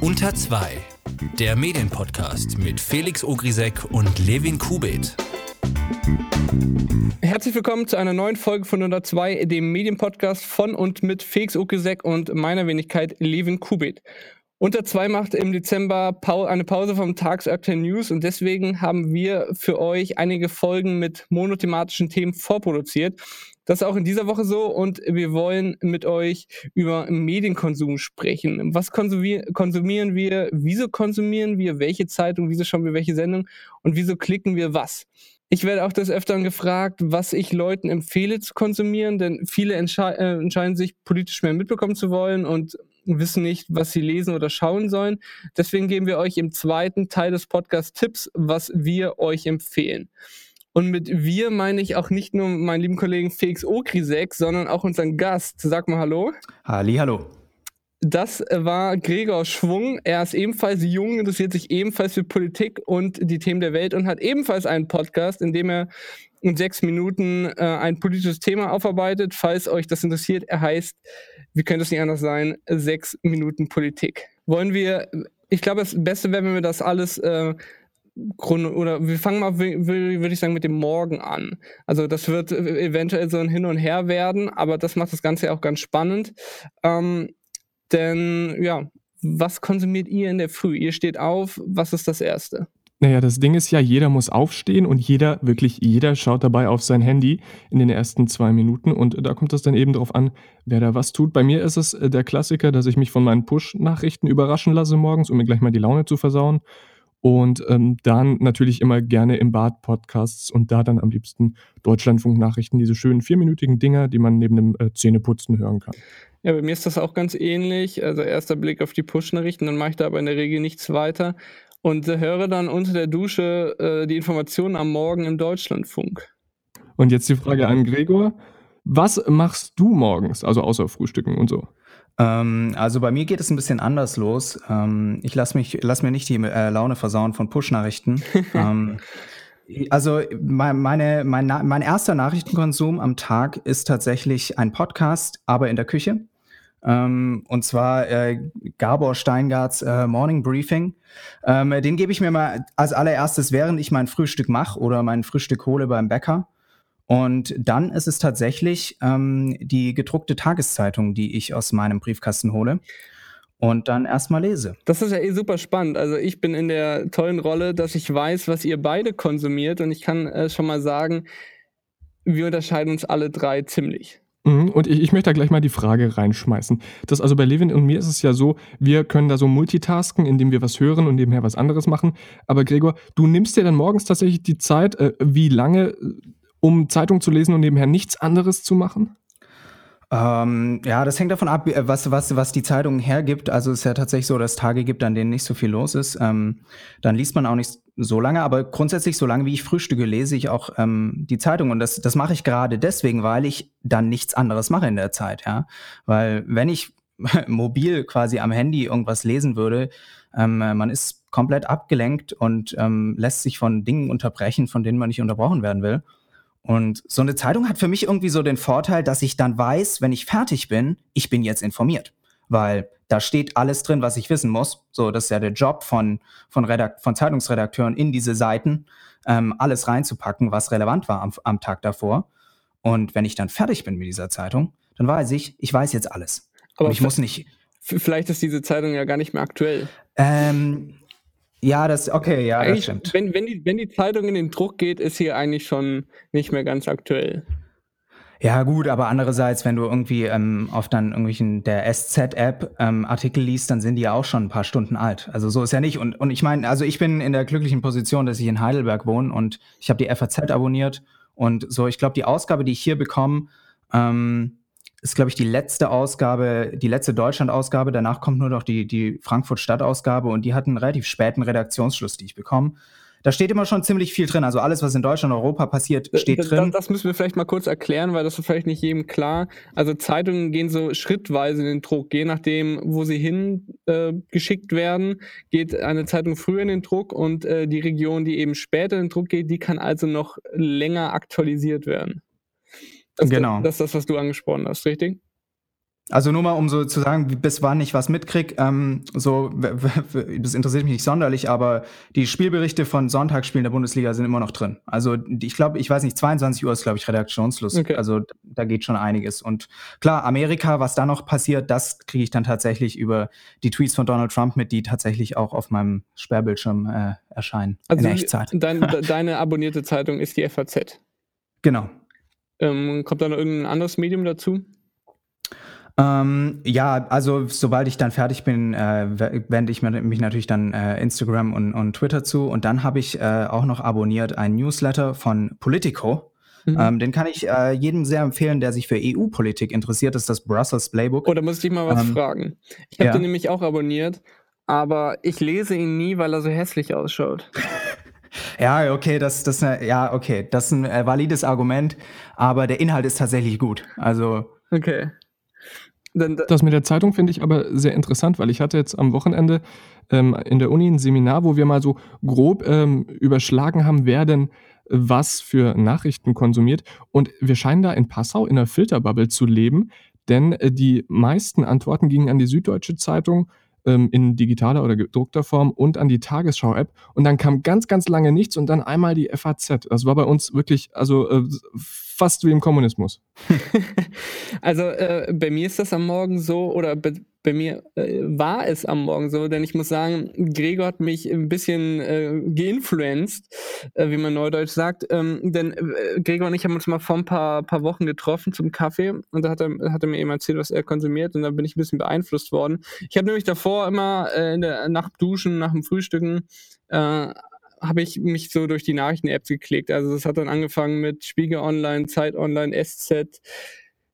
Unter 2, der Medienpodcast mit Felix Ogrisek und Levin Kubit. Herzlich willkommen zu einer neuen Folge von 102, dem Medienpodcast von und mit Felix Ogrisek und meiner Wenigkeit Levin Kubit. Unter 2 macht im Dezember eine Pause vom Tagsaktuellen News und deswegen haben wir für euch einige Folgen mit monothematischen Themen vorproduziert. Das ist auch in dieser Woche so und wir wollen mit euch über Medienkonsum sprechen. Was konsumieren wir? Wieso konsumieren wir? Welche Zeitung? Wieso schauen wir welche Sendung? Und wieso klicken wir was? Ich werde auch des Öfteren gefragt, was ich Leuten empfehle zu konsumieren, denn viele entsche äh, entscheiden sich, politisch mehr mitbekommen zu wollen und wissen nicht, was sie lesen oder schauen sollen. Deswegen geben wir euch im zweiten Teil des Podcasts Tipps, was wir euch empfehlen. Und mit wir meine ich auch nicht nur meinen lieben Kollegen Felix Okrisek, sondern auch unseren Gast. Sag mal Hallo. Halli, hallo. Das war Gregor Schwung. Er ist ebenfalls jung, interessiert sich ebenfalls für Politik und die Themen der Welt und hat ebenfalls einen Podcast, in dem er in sechs Minuten äh, ein politisches Thema aufarbeitet. Falls euch das interessiert, er heißt, wie könnte es nicht anders sein, sechs Minuten Politik. Wollen wir, ich glaube, das Beste wäre, wenn wir das alles äh, oder wir fangen mal, würde ich sagen, mit dem Morgen an. Also das wird eventuell so ein Hin und Her werden, aber das macht das Ganze ja auch ganz spannend. Ähm, denn ja, was konsumiert ihr in der Früh? Ihr steht auf, was ist das Erste? Naja, das Ding ist ja, jeder muss aufstehen und jeder, wirklich jeder schaut dabei auf sein Handy in den ersten zwei Minuten und da kommt es dann eben darauf an, wer da was tut. Bei mir ist es äh, der Klassiker, dass ich mich von meinen Push-Nachrichten überraschen lasse morgens, um mir gleich mal die Laune zu versauen und ähm, dann natürlich immer gerne im Bad Podcasts und da dann am liebsten Deutschlandfunk-Nachrichten, diese schönen vierminütigen Dinger, die man neben dem äh, Zähneputzen hören kann. Ja, bei mir ist das auch ganz ähnlich. Also erster Blick auf die Push-Nachrichten, dann mache ich da aber in der Regel nichts weiter und äh, höre dann unter der Dusche äh, die Informationen am Morgen im Deutschlandfunk. Und jetzt die Frage an Gregor. Was machst du morgens, also außer Frühstücken und so? Ähm, also bei mir geht es ein bisschen anders los. Ähm, ich lasse mich, lass mir nicht die äh, Laune versauen von Push-Nachrichten. ähm, also mein, meine, mein, mein erster Nachrichtenkonsum am Tag ist tatsächlich ein Podcast, aber in der Küche. Ähm, und zwar äh, Gabor Steingarts äh, Morning Briefing. Ähm, den gebe ich mir mal als allererstes, während ich mein Frühstück mache oder mein Frühstück hole beim Bäcker. Und dann ist es tatsächlich ähm, die gedruckte Tageszeitung, die ich aus meinem Briefkasten hole und dann erstmal lese. Das ist ja eh super spannend. Also ich bin in der tollen Rolle, dass ich weiß, was ihr beide konsumiert und ich kann äh, schon mal sagen, wir unterscheiden uns alle drei ziemlich. Mhm, und ich, ich, möchte da gleich mal die Frage reinschmeißen. Das also bei Levin und mir ist es ja so, wir können da so multitasken, indem wir was hören und nebenher was anderes machen. Aber Gregor, du nimmst dir dann morgens tatsächlich die Zeit, äh, wie lange um Zeitung zu lesen und nebenher nichts anderes zu machen? Ähm, ja, das hängt davon ab, äh, was, was, was die Zeitung hergibt. Also es ist ja tatsächlich so, dass es Tage gibt, an denen nicht so viel los ist. Ähm, dann liest man auch nicht so lange, aber grundsätzlich, so lange wie ich frühstücke, lese ich auch ähm, die Zeitung. Und das, das mache ich gerade deswegen, weil ich dann nichts anderes mache in der Zeit, ja. Weil wenn ich mobil quasi am Handy irgendwas lesen würde, ähm, man ist komplett abgelenkt und ähm, lässt sich von Dingen unterbrechen, von denen man nicht unterbrochen werden will. Und so eine Zeitung hat für mich irgendwie so den Vorteil, dass ich dann weiß, wenn ich fertig bin, ich bin jetzt informiert. Weil da steht alles drin, was ich wissen muss. So, das ist ja der Job von, von, Redakt von Zeitungsredakteuren in diese Seiten, ähm, alles reinzupacken, was relevant war am, am Tag davor. Und wenn ich dann fertig bin mit dieser Zeitung, dann weiß ich, ich weiß jetzt alles. Aber Und ich muss nicht. Vielleicht ist diese Zeitung ja gar nicht mehr aktuell. Ähm, ja, das, okay, ja, eigentlich, das stimmt. Wenn, wenn, die, wenn die Zeitung in den Druck geht, ist sie eigentlich schon nicht mehr ganz aktuell. Ja, gut, aber andererseits, wenn du irgendwie ähm, auf dann irgendwelchen der SZ-App ähm, Artikel liest, dann sind die ja auch schon ein paar Stunden alt. Also so ist ja nicht. Und, und ich meine, also ich bin in der glücklichen Position, dass ich in Heidelberg wohne und ich habe die FAZ abonniert und so, ich glaube, die Ausgabe, die ich hier bekomme, ähm, ist, glaube ich, die letzte Ausgabe, die letzte Deutschland-Ausgabe. Danach kommt nur noch die, die Frankfurt-Stadt-Ausgabe und die hat einen relativ späten Redaktionsschluss, die ich bekomme. Da steht immer schon ziemlich viel drin. Also alles, was in Deutschland und Europa passiert, steht das, drin. Das, müssen wir vielleicht mal kurz erklären, weil das ist vielleicht nicht jedem klar. Also Zeitungen gehen so schrittweise in den Druck. Je nachdem, wo sie hingeschickt äh, werden, geht eine Zeitung früher in den Druck und äh, die Region, die eben später in den Druck geht, die kann also noch länger aktualisiert werden. Das, genau. Das ist das, was du angesprochen hast, richtig? Also nur mal, um so zu sagen, bis wann ich was mitkrieg, ähm, so, das interessiert mich nicht sonderlich, aber die Spielberichte von Sonntagsspielen der Bundesliga sind immer noch drin. Also ich glaube, ich weiß nicht, 22 Uhr ist, glaube ich, Redaktionsschluss. Okay. Also da geht schon einiges. Und klar, Amerika, was da noch passiert, das kriege ich dann tatsächlich über die Tweets von Donald Trump mit, die tatsächlich auch auf meinem Sperrbildschirm äh, erscheinen. Also in Echtzeit. Dein, deine abonnierte Zeitung ist die FAZ. Genau. Ähm, kommt da noch irgendein anderes Medium dazu? Ähm, ja, also sobald ich dann fertig bin, äh, wende ich mich natürlich dann äh, Instagram und, und Twitter zu. Und dann habe ich äh, auch noch abonniert einen Newsletter von Politico. Mhm. Ähm, den kann ich äh, jedem sehr empfehlen, der sich für EU-Politik interessiert. Das ist das Brussels Playbook. Oh, da muss ich mal was ähm, fragen. Ich habe ja. den nämlich auch abonniert, aber ich lese ihn nie, weil er so hässlich ausschaut. Ja, okay, das, das, ja, okay, das ist ein äh, valides Argument, aber der Inhalt ist tatsächlich gut. Also. Okay. Das mit der Zeitung finde ich aber sehr interessant, weil ich hatte jetzt am Wochenende ähm, in der Uni ein Seminar, wo wir mal so grob ähm, überschlagen haben, wer denn was für Nachrichten konsumiert. Und wir scheinen da in Passau in einer Filterbubble zu leben, denn äh, die meisten Antworten gingen an die Süddeutsche Zeitung ähm, in digitaler oder gedruckter Form und an die Tagesschau-App. Und dann kam ganz, ganz lange nichts und dann einmal die FAZ. Das war bei uns wirklich, also äh, fast wie im Kommunismus. also äh, bei mir ist das am Morgen so, oder bei, bei mir äh, war es am Morgen so, denn ich muss sagen, Gregor hat mich ein bisschen äh, geinfluenced, äh, wie man neudeutsch sagt. Ähm, denn äh, Gregor und ich haben uns mal vor ein paar, paar Wochen getroffen zum Kaffee und da hat er, hat er mir eben erzählt, was er konsumiert und da bin ich ein bisschen beeinflusst worden. Ich habe nämlich davor immer äh, in der Nacht duschen, nach dem Frühstücken, äh, habe ich mich so durch die Nachrichten-Apps geklickt. Also es hat dann angefangen mit Spiegel Online, Zeit Online, SZ,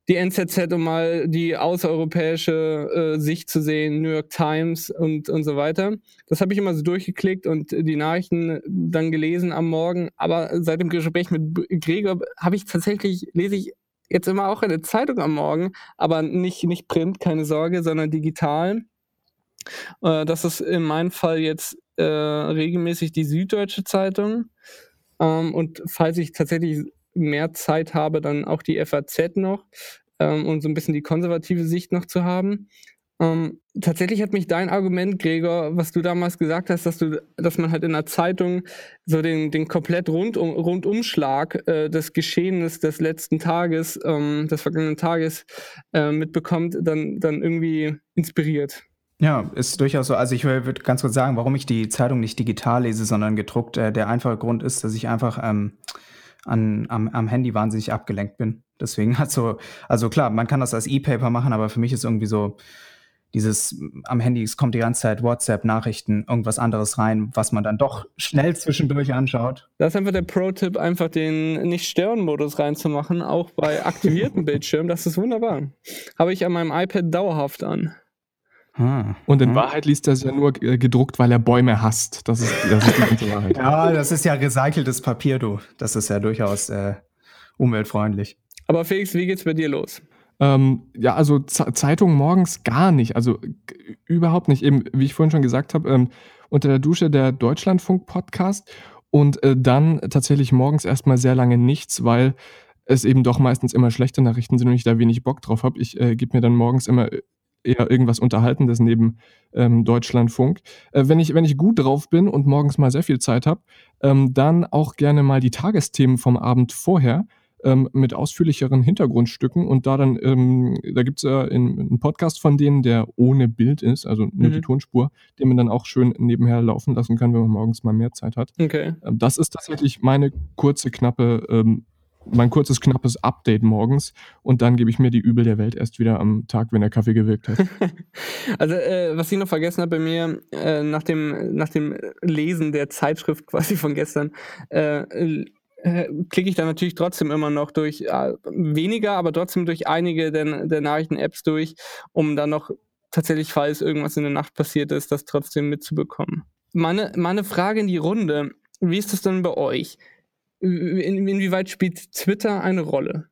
die NZZ, um mal die außereuropäische äh, Sicht zu sehen, New York Times und, und so weiter. Das habe ich immer so durchgeklickt und die Nachrichten dann gelesen am Morgen. Aber seit dem Gespräch mit Gregor habe ich tatsächlich, lese ich jetzt immer auch eine Zeitung am Morgen, aber nicht, nicht Print, keine Sorge, sondern digital. Äh, das ist in meinem Fall jetzt äh, regelmäßig die Süddeutsche Zeitung. Ähm, und falls ich tatsächlich mehr Zeit habe, dann auch die FAZ noch, ähm, um so ein bisschen die konservative Sicht noch zu haben. Ähm, tatsächlich hat mich dein Argument, Gregor, was du damals gesagt hast, dass du, dass man halt in der Zeitung so den, den komplett Rundum, Rundumschlag äh, des Geschehens des letzten Tages, ähm, des vergangenen Tages äh, mitbekommt, dann, dann irgendwie inspiriert. Ja, ist durchaus so. Also ich würde ganz kurz sagen, warum ich die Zeitung nicht digital lese, sondern gedruckt. Äh, der einfache Grund ist, dass ich einfach ähm, an, am, am Handy wahnsinnig abgelenkt bin. Deswegen hat so, also klar, man kann das als E-Paper machen, aber für mich ist irgendwie so dieses am Handy, es kommt die ganze Zeit WhatsApp, Nachrichten, irgendwas anderes rein, was man dann doch schnell zwischendurch anschaut. Das ist einfach der Pro-Tipp, einfach den Nicht-Stören-Modus reinzumachen, auch bei aktivierten Bildschirmen. Das ist wunderbar. Habe ich an meinem iPad dauerhaft an. Ah, und in ah. Wahrheit liest er es ja nur äh, gedruckt, weil er Bäume hasst. Das ist, das ist die ganze Wahrheit. ja, das ist ja recyceltes Papier, du. Das ist ja durchaus äh, umweltfreundlich. Aber Felix, wie geht's bei dir los? Ähm, ja, also Z Zeitung morgens gar nicht. Also überhaupt nicht. Eben, wie ich vorhin schon gesagt habe, ähm, unter der Dusche der Deutschlandfunk-Podcast und äh, dann tatsächlich morgens erstmal sehr lange nichts, weil es eben doch meistens immer schlechte Nachrichten sind und ich da wenig Bock drauf habe. Ich äh, gebe mir dann morgens immer eher irgendwas Unterhaltendes neben ähm, Deutschlandfunk. Äh, wenn, ich, wenn ich gut drauf bin und morgens mal sehr viel Zeit habe, ähm, dann auch gerne mal die Tagesthemen vom Abend vorher ähm, mit ausführlicheren Hintergrundstücken und da dann, ähm, da gibt es ja einen Podcast von denen, der ohne Bild ist, also nur mhm. die Tonspur, den man dann auch schön nebenher laufen lassen kann, wenn man morgens mal mehr Zeit hat. Okay. Ähm, das ist tatsächlich meine kurze, knappe ähm, mein kurzes, knappes Update morgens und dann gebe ich mir die Übel der Welt erst wieder am Tag, wenn der Kaffee gewirkt hat. also, äh, was ich noch vergessen habe bei mir, äh, nach, dem, nach dem Lesen der Zeitschrift quasi von gestern, äh, äh klicke ich da natürlich trotzdem immer noch durch äh, weniger, aber trotzdem durch einige der, der Nachrichten-Apps durch, um dann noch tatsächlich, falls irgendwas in der Nacht passiert ist, das trotzdem mitzubekommen. Meine, meine Frage in die Runde, wie ist das denn bei euch? In, inwieweit spielt Twitter eine Rolle?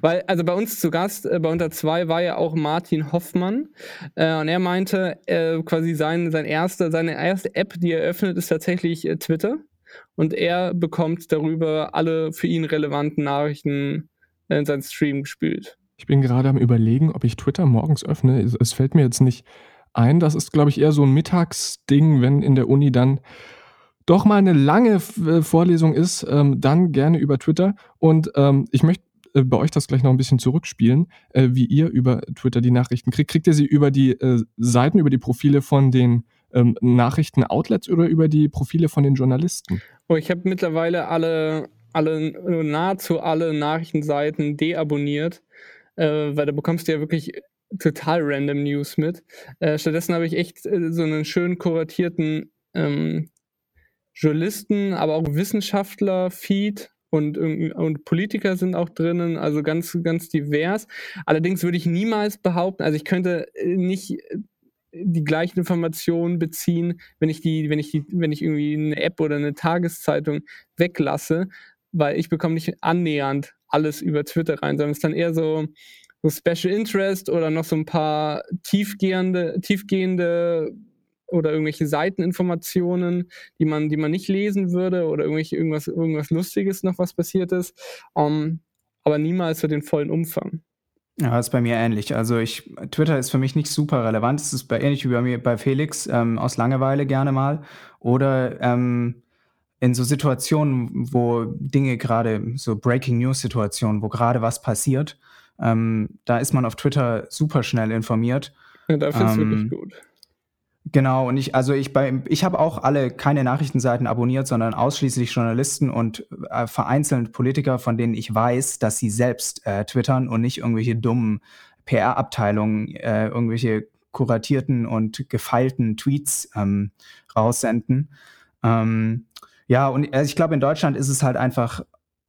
Weil, also bei uns zu Gast, äh, bei Unter 2 war ja auch Martin Hoffmann äh, und er meinte, äh, quasi sein, sein erste, seine erste App, die er öffnet, ist tatsächlich äh, Twitter und er bekommt darüber alle für ihn relevanten Nachrichten in seinen Stream gespült. Ich bin gerade am Überlegen, ob ich Twitter morgens öffne. Es, es fällt mir jetzt nicht ein. Das ist, glaube ich, eher so ein Mittagsding, wenn in der Uni dann doch mal eine lange äh, Vorlesung ist, ähm, dann gerne über Twitter. Und ähm, ich möchte äh, bei euch das gleich noch ein bisschen zurückspielen, äh, wie ihr über Twitter die Nachrichten kriegt. Kriegt ihr sie über die äh, Seiten, über die Profile von den ähm, Nachrichten-Outlets oder über die Profile von den Journalisten? Oh, ich habe mittlerweile alle, alle, nahezu alle Nachrichtenseiten deabonniert äh, weil da bekommst du ja wirklich total random News mit. Äh, stattdessen habe ich echt äh, so einen schön kuratierten ähm, Journalisten, aber auch Wissenschaftler-Feed und, und Politiker sind auch drinnen, also ganz, ganz divers. Allerdings würde ich niemals behaupten, also ich könnte äh, nicht äh, die gleichen Informationen beziehen, wenn ich die, wenn ich die, wenn ich irgendwie eine App oder eine Tageszeitung weglasse, weil ich bekomme nicht annähernd alles über Twitter rein, sondern es ist dann eher so, so Special Interest oder noch so ein paar tiefgehende, tiefgehende oder irgendwelche Seiteninformationen, die man, die man nicht lesen würde oder irgendwelche, irgendwas, irgendwas Lustiges noch, was passiert ist. Um, ähm, aber niemals für den vollen Umfang. Ja, ist bei mir ähnlich. Also ich, Twitter ist für mich nicht super relevant. Es ist bei, ähnlich wie bei mir bei Felix, ähm, aus Langeweile gerne mal. Oder ähm, in so Situationen, wo Dinge gerade, so Breaking News-Situationen, wo gerade was passiert, ähm, da ist man auf Twitter super schnell informiert. Ja, da findest ähm, wirklich gut. Genau, und ich, also ich bei, ich habe auch alle keine Nachrichtenseiten abonniert, sondern ausschließlich Journalisten und äh, vereinzelt Politiker, von denen ich weiß, dass sie selbst äh, twittern und nicht irgendwelche dummen PR-Abteilungen, äh, irgendwelche kuratierten und gefeilten Tweets ähm, raussenden. Ähm, ja, und also ich glaube, in Deutschland ist es halt einfach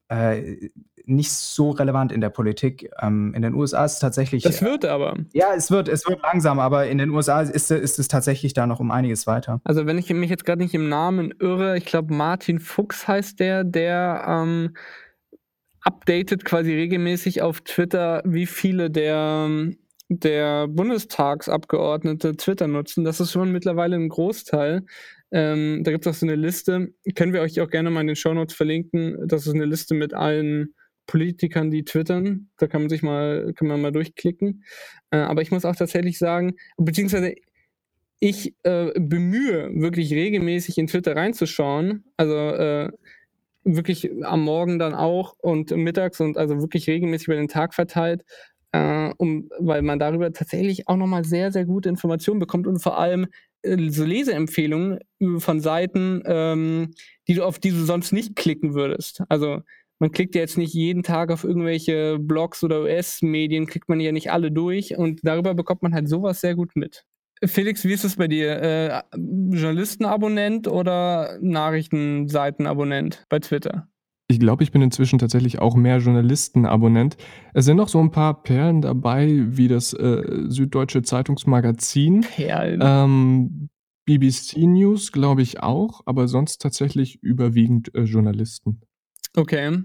äh, nicht so relevant in der Politik. Ähm, in den USA ist es tatsächlich. Das wird aber. Ja, es wird, es wird langsam, aber in den USA ist, ist es tatsächlich da noch um einiges weiter. Also, wenn ich mich jetzt gerade nicht im Namen irre, ich glaube, Martin Fuchs heißt der, der ähm, updatet quasi regelmäßig auf Twitter, wie viele der der Bundestagsabgeordnete Twitter nutzen. Das ist schon mittlerweile ein Großteil. Ähm, da gibt es auch so eine Liste, können wir euch auch gerne mal in den Shownotes verlinken. Das ist eine Liste mit allen Politikern, die twittern. Da kann man sich mal, kann man mal durchklicken. Äh, aber ich muss auch tatsächlich sagen, beziehungsweise ich äh, bemühe, wirklich regelmäßig in Twitter reinzuschauen. Also äh, wirklich am Morgen dann auch und mittags und also wirklich regelmäßig über den Tag verteilt, äh, um, weil man darüber tatsächlich auch nochmal sehr, sehr gute Informationen bekommt und vor allem äh, so Leseempfehlungen von Seiten, ähm, die du auf die du sonst nicht klicken würdest. Also man klickt ja jetzt nicht jeden Tag auf irgendwelche Blogs oder US-Medien, klickt man ja nicht alle durch und darüber bekommt man halt sowas sehr gut mit. Felix, wie ist es bei dir? Äh, Journalistenabonnent oder Nachrichtenseitenabonnent bei Twitter? Ich glaube, ich bin inzwischen tatsächlich auch mehr Journalistenabonnent. Es sind noch so ein paar Perlen dabei, wie das äh, Süddeutsche Zeitungsmagazin. Perlen. Ähm, BBC News, glaube ich auch, aber sonst tatsächlich überwiegend äh, Journalisten. Okay.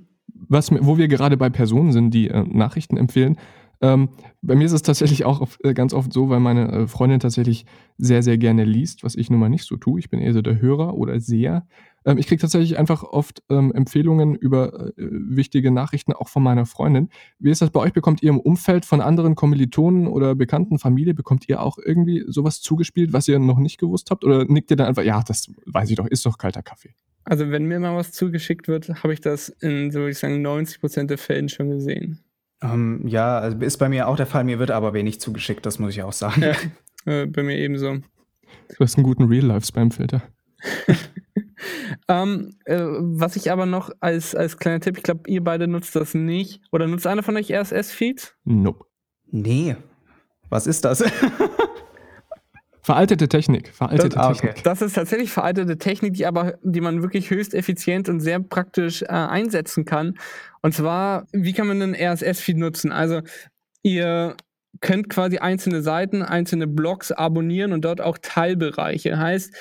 Was, wo wir gerade bei Personen sind, die äh, Nachrichten empfehlen, ähm, bei mir ist es tatsächlich auch oft, äh, ganz oft so, weil meine äh, Freundin tatsächlich sehr, sehr gerne liest, was ich nun mal nicht so tue. Ich bin eher so der Hörer oder Seher. Ähm, ich kriege tatsächlich einfach oft ähm, Empfehlungen über äh, wichtige Nachrichten auch von meiner Freundin. Wie ist das bei euch? Bekommt ihr im Umfeld von anderen Kommilitonen oder bekannten Familie, bekommt ihr auch irgendwie sowas zugespielt, was ihr noch nicht gewusst habt? Oder nickt ihr dann einfach, ja, das weiß ich doch, ist doch kalter Kaffee? Also wenn mir mal was zugeschickt wird, habe ich das in, so würde ich sagen, 90% der Fällen schon gesehen. Ähm, ja, also ist bei mir auch der Fall. Mir wird aber wenig zugeschickt, das muss ich auch sagen. Ja, äh, bei mir ebenso. Du hast einen guten Real-Life-Spam-Filter. ähm, äh, was ich aber noch als, als kleiner Tipp, ich glaube, ihr beide nutzt das nicht. Oder nutzt einer von euch RSS-Feeds? Nope. Nee. Was ist das? Veraltete Technik, veraltete das, ah, okay. Technik. Das ist tatsächlich veraltete Technik, die aber, die man wirklich höchst effizient und sehr praktisch äh, einsetzen kann. Und zwar, wie kann man einen RSS-Feed nutzen? Also, ihr könnt quasi einzelne Seiten, einzelne Blogs abonnieren und dort auch Teilbereiche. Heißt,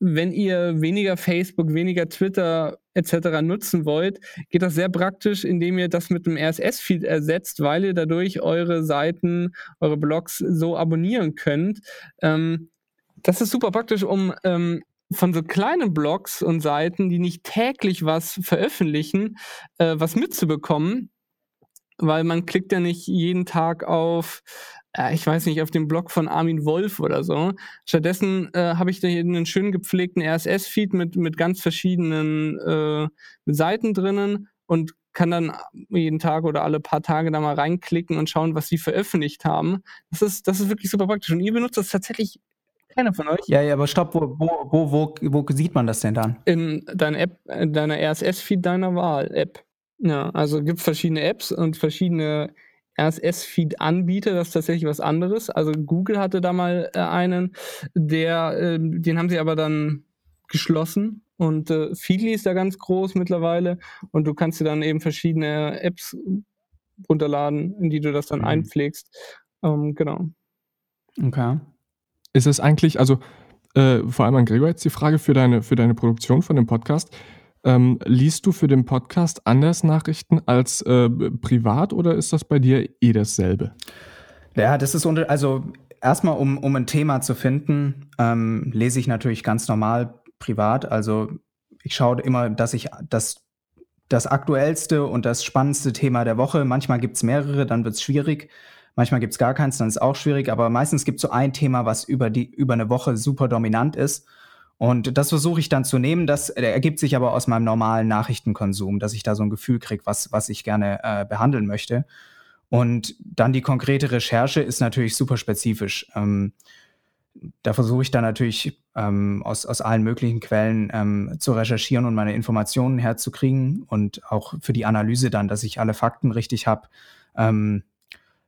wenn ihr weniger Facebook, weniger Twitter etc. nutzen wollt, geht das sehr praktisch, indem ihr das mit einem RSS-Feed ersetzt, weil ihr dadurch eure Seiten, eure Blogs so abonnieren könnt. Ähm, das ist super praktisch, um ähm, von so kleinen Blogs und Seiten, die nicht täglich was veröffentlichen, äh, was mitzubekommen. weil man klickt ja nicht jeden Tag auf, äh, ich weiß nicht, auf den Blog von Armin Wolf oder so. Stattdessen äh, habe ich da hier einen schön gepflegten RSS-Feed mit, mit ganz verschiedenen äh, Seiten drinnen und kann dann jeden Tag oder alle paar Tage da mal reinklicken und schauen, was sie veröffentlicht haben. Das ist, das ist wirklich super praktisch. Und ihr benutzt das tatsächlich keiner von euch? Ja, ja, aber stopp, wo, wo, wo, wo, sieht man das denn dann? In deiner App, in deiner RSS-Feed deiner Wahl-App. Ja, also gibt es verschiedene Apps und verschiedene RSS-Feed-Anbieter, das ist tatsächlich was anderes. Also Google hatte da mal äh, einen, der, äh, den haben sie aber dann geschlossen und äh, Feedly ist da ganz groß mittlerweile und du kannst dir dann eben verschiedene Apps runterladen, in die du das dann mhm. einpflegst. Ähm, genau. Okay. Ist es eigentlich, also äh, vor allem an Gregor jetzt die Frage für deine, für deine Produktion von dem Podcast. Ähm, liest du für den Podcast anders Nachrichten als äh, privat oder ist das bei dir eh dasselbe? Ja, das ist unter, also erstmal, um, um ein Thema zu finden, ähm, lese ich natürlich ganz normal privat. Also ich schaue immer, dass ich das, das aktuellste und das spannendste Thema der Woche, manchmal gibt es mehrere, dann wird es schwierig. Manchmal gibt es gar keins, dann ist es auch schwierig, aber meistens gibt es so ein Thema, was über, die, über eine Woche super dominant ist. Und das versuche ich dann zu nehmen. Das ergibt sich aber aus meinem normalen Nachrichtenkonsum, dass ich da so ein Gefühl kriege, was, was ich gerne äh, behandeln möchte. Und dann die konkrete Recherche ist natürlich super spezifisch. Ähm, da versuche ich dann natürlich ähm, aus, aus allen möglichen Quellen ähm, zu recherchieren und meine Informationen herzukriegen und auch für die Analyse dann, dass ich alle Fakten richtig habe. Ähm,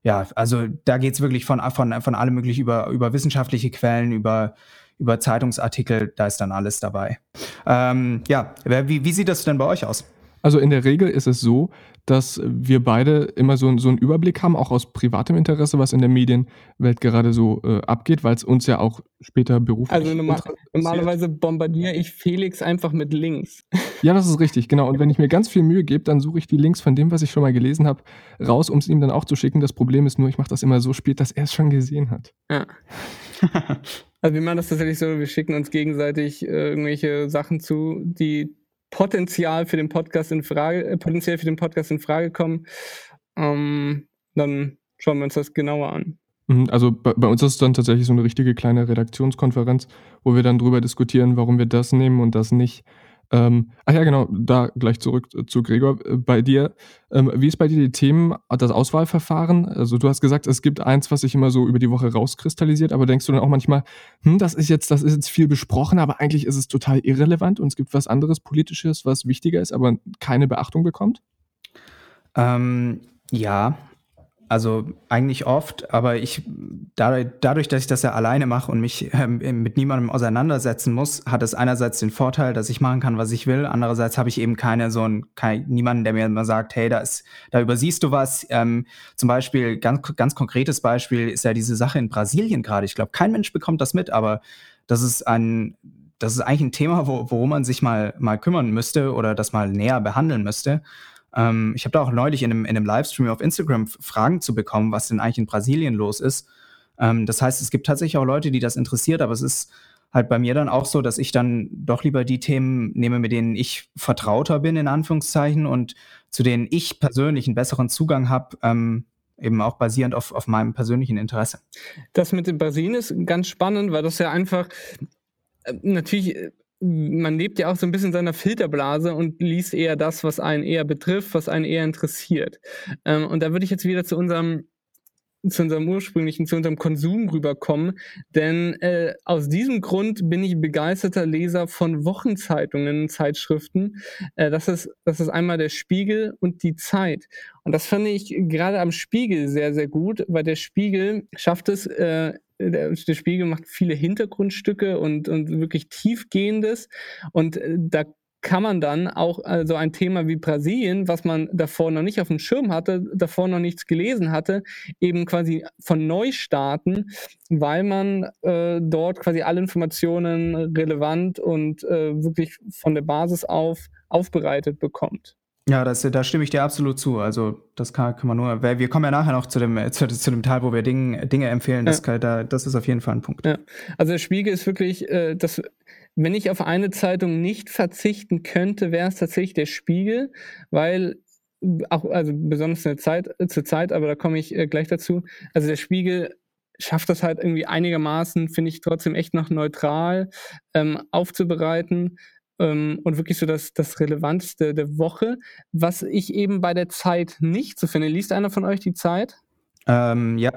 ja, also da geht es wirklich von, von, von allem möglich über, über wissenschaftliche Quellen, über, über Zeitungsartikel, da ist dann alles dabei. Ähm, ja, wie, wie sieht das denn bei euch aus? Also in der Regel ist es so, dass wir beide immer so, so einen Überblick haben, auch aus privatem Interesse, was in der Medienwelt gerade so äh, abgeht, weil es uns ja auch später beruflich. Also normal, normalerweise bombardiere ich Felix einfach mit Links. Ja, das ist richtig, genau. Und wenn ich mir ganz viel Mühe gebe, dann suche ich die Links von dem, was ich schon mal gelesen habe, raus, um es ihm dann auch zu schicken. Das Problem ist nur, ich mache das immer so spät, dass er es schon gesehen hat. Ja. also wir machen das tatsächlich so, wir schicken uns gegenseitig äh, irgendwelche Sachen zu, die Potenzial für den Podcast in Frage, äh, potenziell für den Podcast in Frage kommen, ähm, dann schauen wir uns das genauer an. Mhm, also bei, bei, uns ist es dann tatsächlich so eine richtige kleine Redaktionskonferenz, wo wir dann drüber diskutieren, warum wir das nehmen und das nicht. Ähm, ach ja, genau, da gleich zurück zu Gregor. Äh, bei dir, ähm, wie ist bei dir die Themen, das Auswahlverfahren? Also du hast gesagt, es gibt eins, was sich immer so über die Woche rauskristallisiert, aber denkst du dann auch manchmal, hm, das ist jetzt, das ist jetzt viel besprochen, aber eigentlich ist es total irrelevant und es gibt was anderes Politisches, was wichtiger ist, aber keine Beachtung bekommt? Ähm, ja, also eigentlich oft, aber ich dadurch, dass ich das ja alleine mache und mich ähm, mit niemandem auseinandersetzen muss, hat es einerseits den Vorteil, dass ich machen kann, was ich will. Andererseits habe ich eben keine so einen, kein, niemanden, der mir immer sagt, hey, da ist, da übersiehst du was. Ähm, zum Beispiel ganz ganz konkretes Beispiel ist ja diese Sache in Brasilien gerade. Ich glaube, kein Mensch bekommt das mit, aber das ist ein das ist eigentlich ein Thema, wo, worum man sich mal mal kümmern müsste oder das mal näher behandeln müsste. Ähm, ich habe da auch neulich in einem, in einem Livestream auf Instagram Fragen zu bekommen, was denn eigentlich in Brasilien los ist. Ähm, das heißt, es gibt tatsächlich auch Leute, die das interessiert, aber es ist halt bei mir dann auch so, dass ich dann doch lieber die Themen nehme, mit denen ich vertrauter bin, in Anführungszeichen, und zu denen ich persönlich einen besseren Zugang habe, ähm, eben auch basierend auf, auf meinem persönlichen Interesse. Das mit dem Brasilien ist ganz spannend, weil das ja einfach äh, natürlich äh, man lebt ja auch so ein bisschen in seiner Filterblase und liest eher das, was einen eher betrifft, was einen eher interessiert. Ähm, und da würde ich jetzt wieder zu unserem zu unserem ursprünglichen, zu unserem Konsum rüberkommen. Denn äh, aus diesem Grund bin ich begeisterter Leser von Wochenzeitungen, Zeitschriften. Äh, das, ist, das ist einmal der Spiegel und die Zeit. Und das fand ich gerade am Spiegel sehr, sehr gut, weil der Spiegel schafft es, äh, der, der, Spiegel macht viele Hintergrundstücke und, und wirklich tiefgehendes. Und äh, da kann man dann auch also ein Thema wie Brasilien, was man davor noch nicht auf dem Schirm hatte, davor noch nichts gelesen hatte, eben quasi von neu starten, weil man äh, dort quasi alle Informationen relevant und äh, wirklich von der Basis auf aufbereitet bekommt. Ja, das, da stimme ich dir absolut zu. Also das kann, kann man nur, weil wir kommen ja nachher noch zu dem, zu, zu dem Teil, wo wir Ding, Dinge empfehlen. Das, ja. kann, da, das ist auf jeden Fall ein Punkt. Ja. Also der Spiegel ist wirklich, äh, das, wenn ich auf eine Zeitung nicht verzichten könnte, wäre es tatsächlich der Spiegel, weil auch, also besonders in der Zeit, äh, zur Zeit, aber da komme ich äh, gleich dazu. Also der Spiegel schafft das halt irgendwie einigermaßen, finde ich trotzdem echt noch neutral ähm, aufzubereiten ähm, und wirklich so das, das Relevanteste der Woche. Was ich eben bei der Zeit nicht so finde. Liest einer von euch die Zeit? Ähm, ja.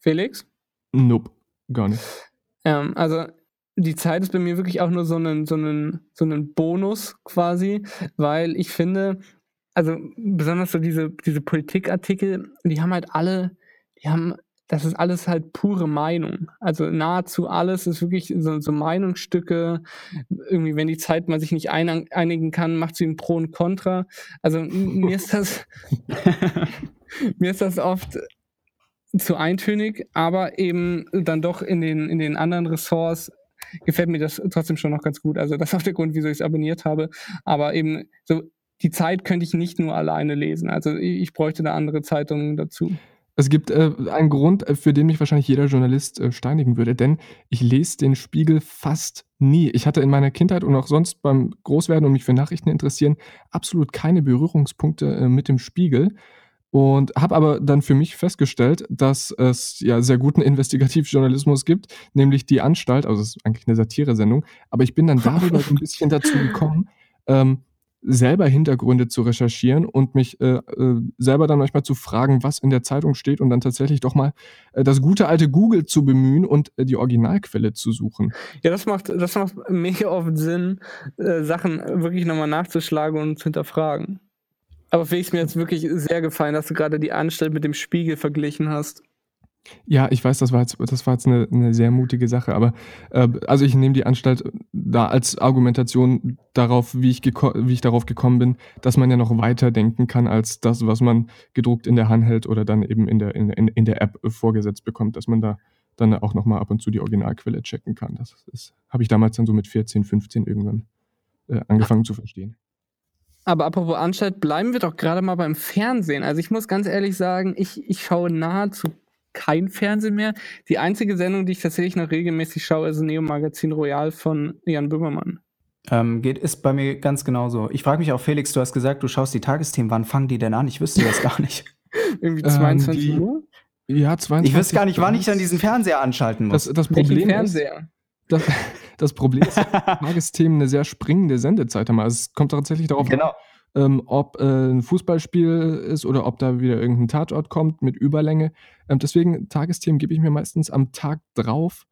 Felix? Nope, gar nicht. Ähm, also die Zeit ist bei mir wirklich auch nur so ein, so ein, so ein Bonus quasi, weil ich finde, also besonders so diese, diese Politikartikel, die haben halt alle, die haben, das ist alles halt pure Meinung. Also nahezu alles ist wirklich so, so Meinungsstücke. Irgendwie, wenn die Zeit mal sich nicht ein, einigen kann, macht sie ein Pro und Contra. Also mir ist das, mir ist das oft zu eintönig, aber eben dann doch in den, in den anderen Ressorts gefällt mir das trotzdem schon noch ganz gut. Also das ist auch der Grund, wieso ich es abonniert habe. Aber eben so die Zeit könnte ich nicht nur alleine lesen. Also ich bräuchte da andere Zeitungen dazu. Es gibt äh, einen Grund, äh, für den mich wahrscheinlich jeder Journalist äh, steinigen würde, denn ich lese den Spiegel fast nie. Ich hatte in meiner Kindheit und auch sonst beim Großwerden und mich für Nachrichten interessieren absolut keine Berührungspunkte äh, mit dem Spiegel und habe aber dann für mich festgestellt, dass es ja sehr guten Investigativjournalismus gibt, nämlich die Anstalt, also es ist eigentlich eine Satiresendung, aber ich bin dann darüber so ein bisschen dazu gekommen, ähm, selber Hintergründe zu recherchieren und mich äh, äh, selber dann manchmal zu fragen, was in der Zeitung steht und dann tatsächlich doch mal äh, das gute alte Google zu bemühen und äh, die Originalquelle zu suchen. Ja, das macht, das macht mega oft Sinn, äh, Sachen wirklich nochmal nachzuschlagen und zu hinterfragen. Aber Felix, mir jetzt wirklich sehr gefallen, dass du gerade die Anstalt mit dem Spiegel verglichen hast. Ja, ich weiß, das war jetzt, das war jetzt eine, eine sehr mutige Sache, aber äh, also ich nehme die Anstalt da als Argumentation darauf, wie ich, wie ich darauf gekommen bin, dass man ja noch weiter denken kann als das, was man gedruckt in der Hand hält oder dann eben in der, in, in, der App vorgesetzt bekommt, dass man da dann auch nochmal ab und zu die Originalquelle checken kann. Das habe ich damals dann so mit 14, 15 irgendwann äh, angefangen zu verstehen. Aber apropos Anstalt, bleiben wir doch gerade mal beim Fernsehen. Also ich muss ganz ehrlich sagen, ich, ich schaue nahezu kein Fernsehen mehr. Die einzige Sendung, die ich tatsächlich noch regelmäßig schaue, ist Neo Magazin Royal von Jan Böhmermann. Ähm, geht, ist bei mir ganz genauso. Ich frage mich auch, Felix, du hast gesagt, du schaust die Tagesthemen. Wann fangen die denn an? Ich wüsste das gar nicht. Irgendwie 22 ähm, Uhr? Ja, 22 Ich wüsste gar nicht, wann ich dann diesen Fernseher anschalten muss. Das, das Problem Fernseher? Ist, das, das Problem ist, Tagesthemen eine sehr springende Sendezeit haben. Also es kommt tatsächlich darauf genau. an, ähm, ob äh, ein Fußballspiel ist oder ob da wieder irgendein Tatort kommt mit Überlänge. Ähm, deswegen Tagesthemen gebe ich mir meistens am Tag drauf,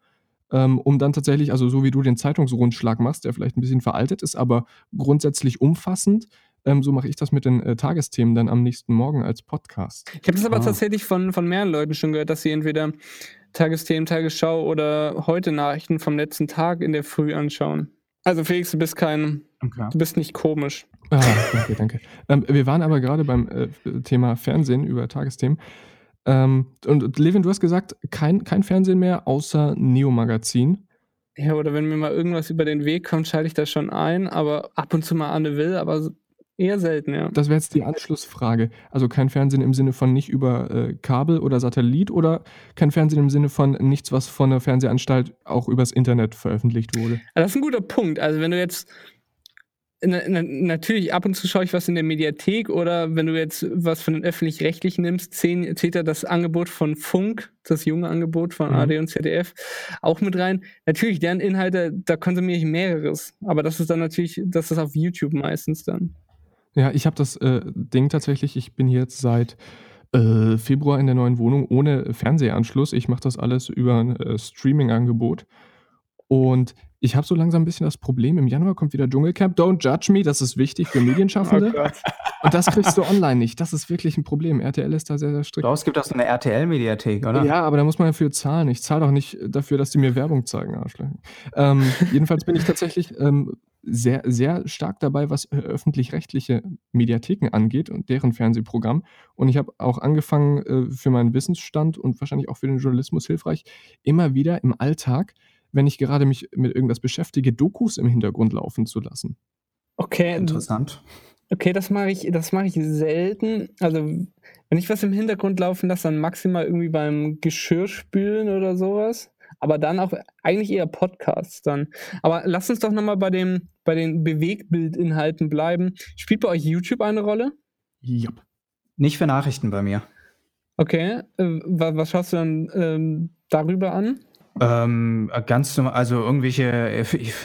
ähm, um dann tatsächlich, also so wie du den Zeitungsrundschlag machst, der vielleicht ein bisschen veraltet ist, aber grundsätzlich umfassend. Ähm, so mache ich das mit den äh, Tagesthemen dann am nächsten Morgen als Podcast. Ich habe das aber ah. tatsächlich von, von mehreren Leuten schon gehört, dass sie entweder Tagesthemen, Tagesschau oder heute Nachrichten vom letzten Tag in der Früh anschauen. Also Felix, du bist kein, okay. du bist nicht komisch. Ah, danke, danke. Ähm, wir waren aber gerade beim äh, Thema Fernsehen über Tagesthemen. Ähm, und Levin, du hast gesagt, kein, kein Fernsehen mehr außer Neo-Magazin. Ja, oder wenn mir mal irgendwas über den Weg kommt, schalte ich das schon ein, aber ab und zu mal Anne Will, aber eher selten, ja. Das wäre jetzt die Anschlussfrage. Also kein Fernsehen im Sinne von nicht über äh, Kabel oder Satellit oder kein Fernsehen im Sinne von nichts, was von der Fernsehanstalt auch übers Internet veröffentlicht wurde? Das ist ein guter Punkt. Also wenn du jetzt na, na, natürlich, ab und zu schaue ich was in der Mediathek oder wenn du jetzt was von den Öffentlich-Rechtlichen nimmst, zählt da das Angebot von Funk, das junge Angebot von mhm. AD und ZDF, auch mit rein. Natürlich, deren Inhalte, da konsumiere ich mehreres, aber das ist dann natürlich, das ist auf YouTube meistens dann. Ja, ich habe das äh, Ding tatsächlich, ich bin jetzt seit äh, Februar in der neuen Wohnung ohne Fernsehanschluss. Ich mache das alles über ein äh, Streaming-Angebot. Und ich habe so langsam ein bisschen das Problem, im Januar kommt wieder Dschungelcamp. Don't judge me, das ist wichtig für Medienschaffende. Oh und das kriegst du online nicht. Das ist wirklich ein Problem. RTL ist da sehr, sehr strikt. Raus gibt auch so eine RTL-Mediathek, oder? Ja, aber da muss man dafür zahlen. Ich zahle auch nicht dafür, dass die mir Werbung zeigen, Arschlöcher. Ähm, jedenfalls bin ich tatsächlich ähm, sehr, sehr stark dabei, was äh, öffentlich-rechtliche Mediatheken angeht und deren Fernsehprogramm. Und ich habe auch angefangen, äh, für meinen Wissensstand und wahrscheinlich auch für den Journalismus hilfreich, immer wieder im Alltag wenn ich gerade mich mit irgendwas beschäftige, Dokus im Hintergrund laufen zu lassen. Okay. Interessant. Okay, das mache ich, das mache ich selten. Also, wenn ich was im Hintergrund laufen lasse, dann maximal irgendwie beim Geschirrspülen oder sowas. Aber dann auch eigentlich eher Podcasts dann. Aber lass uns doch nochmal bei, bei den Bewegbildinhalten bleiben. Spielt bei euch YouTube eine Rolle? Jupp. Nicht für Nachrichten bei mir. Okay, äh, was schaust du dann ähm, darüber an? Ähm, ganz zum, also irgendwelche, äh,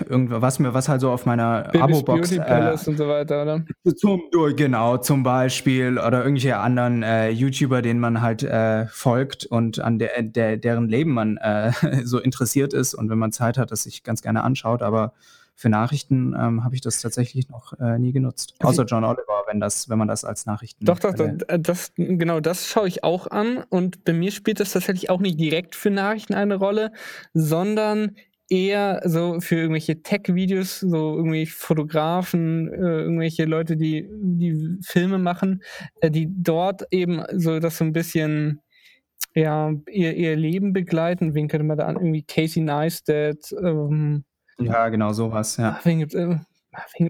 irgendwas mir, was halt so auf meiner Abo-Box. Beauty Palace äh, und so weiter, oder? Zum, genau, zum Beispiel, oder irgendwelche anderen äh, YouTuber, denen man halt äh, folgt und an der, der, deren Leben man äh, so interessiert ist und wenn man Zeit hat, das sich ganz gerne anschaut, aber für Nachrichten ähm, habe ich das tatsächlich noch äh, nie genutzt. Außer John Oliver, wenn das, wenn man das als Nachrichten. Doch, doch, äh, das, das, genau, das schaue ich auch an. Und bei mir spielt das tatsächlich auch nicht direkt für Nachrichten eine Rolle, sondern eher so für irgendwelche Tech-Videos, so irgendwie Fotografen, äh, irgendwelche Leute, die, die Filme machen, äh, die dort eben so das so ein bisschen ja, ihr, ihr Leben begleiten. Wen könnte man da an? Irgendwie Casey Neistat, ähm, ja, genau sowas, ja. Äh,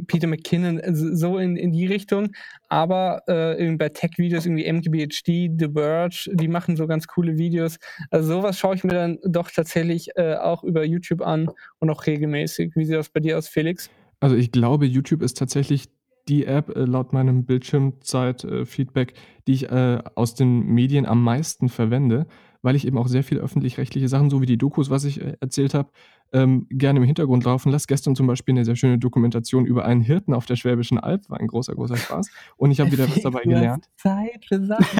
Peter McKinnon, äh, so in, in die Richtung. Aber äh, bei Tech-Videos irgendwie MKBHD, The Verge, die machen so ganz coole Videos. Also sowas schaue ich mir dann doch tatsächlich äh, auch über YouTube an und auch regelmäßig. Wie sieht das bei dir aus, Felix? Also ich glaube, YouTube ist tatsächlich die App äh, laut meinem Bildschirmzeit-Feedback, die ich äh, aus den Medien am meisten verwende, weil ich eben auch sehr viele öffentlich-rechtliche Sachen, so wie die Dokus, was ich äh, erzählt habe, ähm, gerne im Hintergrund laufen lasse. Gestern zum Beispiel eine sehr schöne Dokumentation über einen Hirten auf der Schwäbischen Alb. War ein großer, großer Spaß. Und ich habe wieder was dabei gelernt. Zeit für Sachen.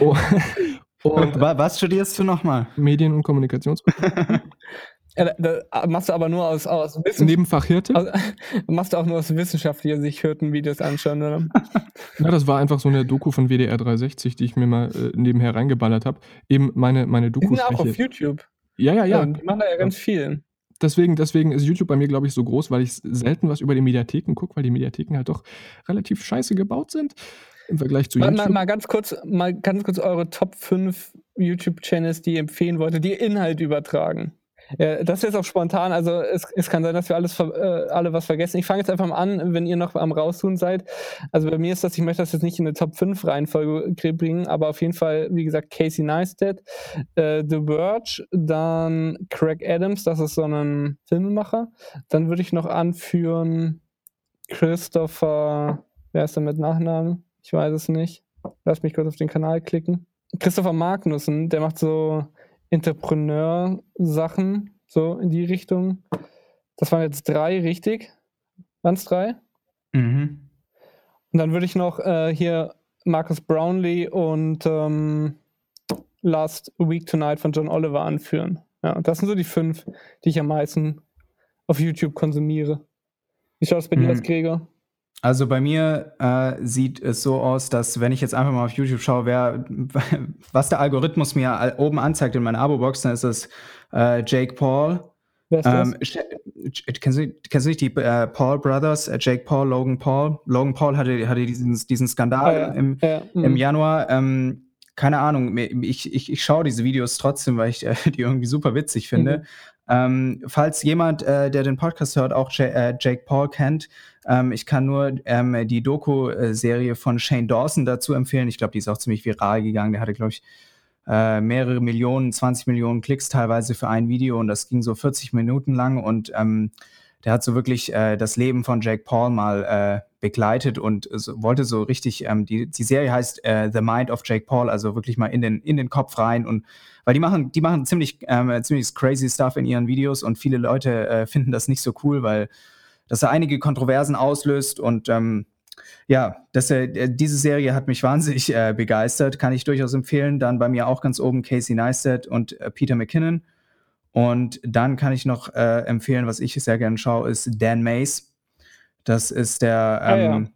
oh, und was studierst du nochmal? Medien- und Kommunikationswissenschaften. Ja, da machst du aber nur aus, aus Nebenfach Hirte? Aus, machst du auch nur aus wissenschaftlicher Sicht Hirtenvideos anschauen, oder? Ja, das war einfach so eine Doku von WDR 360, die ich mir mal äh, nebenher reingeballert habe. Eben meine, meine Dokus. Die sind auch auf YouTube. Ja, ja, ja. die machen da ja ganz viel. Deswegen, deswegen ist YouTube bei mir, glaube ich, so groß, weil ich selten was über die Mediatheken gucke, weil die Mediatheken halt doch relativ scheiße gebaut sind im Vergleich zu YouTube. Mal, mal, ganz kurz, mal ganz kurz eure Top 5 YouTube-Channels, die ihr empfehlen wolltet, die Inhalt übertragen. Ja, das ist jetzt auch spontan. Also es, es kann sein, dass wir alles äh, alle was vergessen. Ich fange jetzt einfach mal an, wenn ihr noch am Raustun seid. Also bei mir ist das, ich möchte das jetzt nicht in eine Top 5 Reihenfolge bringen, aber auf jeden Fall, wie gesagt, Casey Neistat, äh, The Verge, dann Craig Adams, das ist so ein Filmemacher. Dann würde ich noch anführen Christopher, wer ist der mit Nachnamen? Ich weiß es nicht. Lass mich kurz auf den Kanal klicken. Christopher Magnussen, der macht so Entrepreneur-Sachen, so in die Richtung. Das waren jetzt drei, richtig? Waren es drei? Mhm. Und dann würde ich noch äh, hier Marcus Brownlee und ähm, Last Week Tonight von John Oliver anführen. Ja, das sind so die fünf, die ich am meisten auf YouTube konsumiere. Wie schaut es bei mhm. dir aus, Gregor? Also bei mir äh, sieht es so aus, dass wenn ich jetzt einfach mal auf YouTube schaue, wer, was der Algorithmus mir oben anzeigt in meiner Abo-Box, dann ist es äh, Jake Paul. Wer ist ähm, kennst, du, kennst du nicht die äh, Paul Brothers, äh, Jake Paul, Logan Paul? Logan Paul hatte, hatte diesen, diesen Skandal ah, ja. im, ja, im mhm. Januar. Ähm, keine Ahnung, ich, ich, ich schaue diese Videos trotzdem, weil ich äh, die irgendwie super witzig finde. Mhm. Ähm, falls jemand, äh, der den Podcast hört, auch J äh, Jake Paul kennt, ähm, ich kann nur ähm, die Doku-Serie von Shane Dawson dazu empfehlen. Ich glaube, die ist auch ziemlich viral gegangen. Der hatte, glaube ich, äh, mehrere Millionen, 20 Millionen Klicks teilweise für ein Video und das ging so 40 Minuten lang und ähm, der hat so wirklich äh, das Leben von Jake Paul mal äh, begleitet und so, wollte so richtig, ähm, die, die Serie heißt äh, The Mind of Jake Paul, also wirklich mal in den, in den Kopf rein und weil die machen, die machen ziemlich, ähm, ziemlich crazy Stuff in ihren Videos und viele Leute äh, finden das nicht so cool, weil das da einige Kontroversen auslöst und ähm, ja, das, äh, diese Serie hat mich wahnsinnig äh, begeistert, kann ich durchaus empfehlen. Dann bei mir auch ganz oben Casey Neistat und äh, Peter McKinnon. Und dann kann ich noch äh, empfehlen, was ich sehr gerne schaue, ist Dan Mays. Das ist der, ähm, ah, ja. Ähm,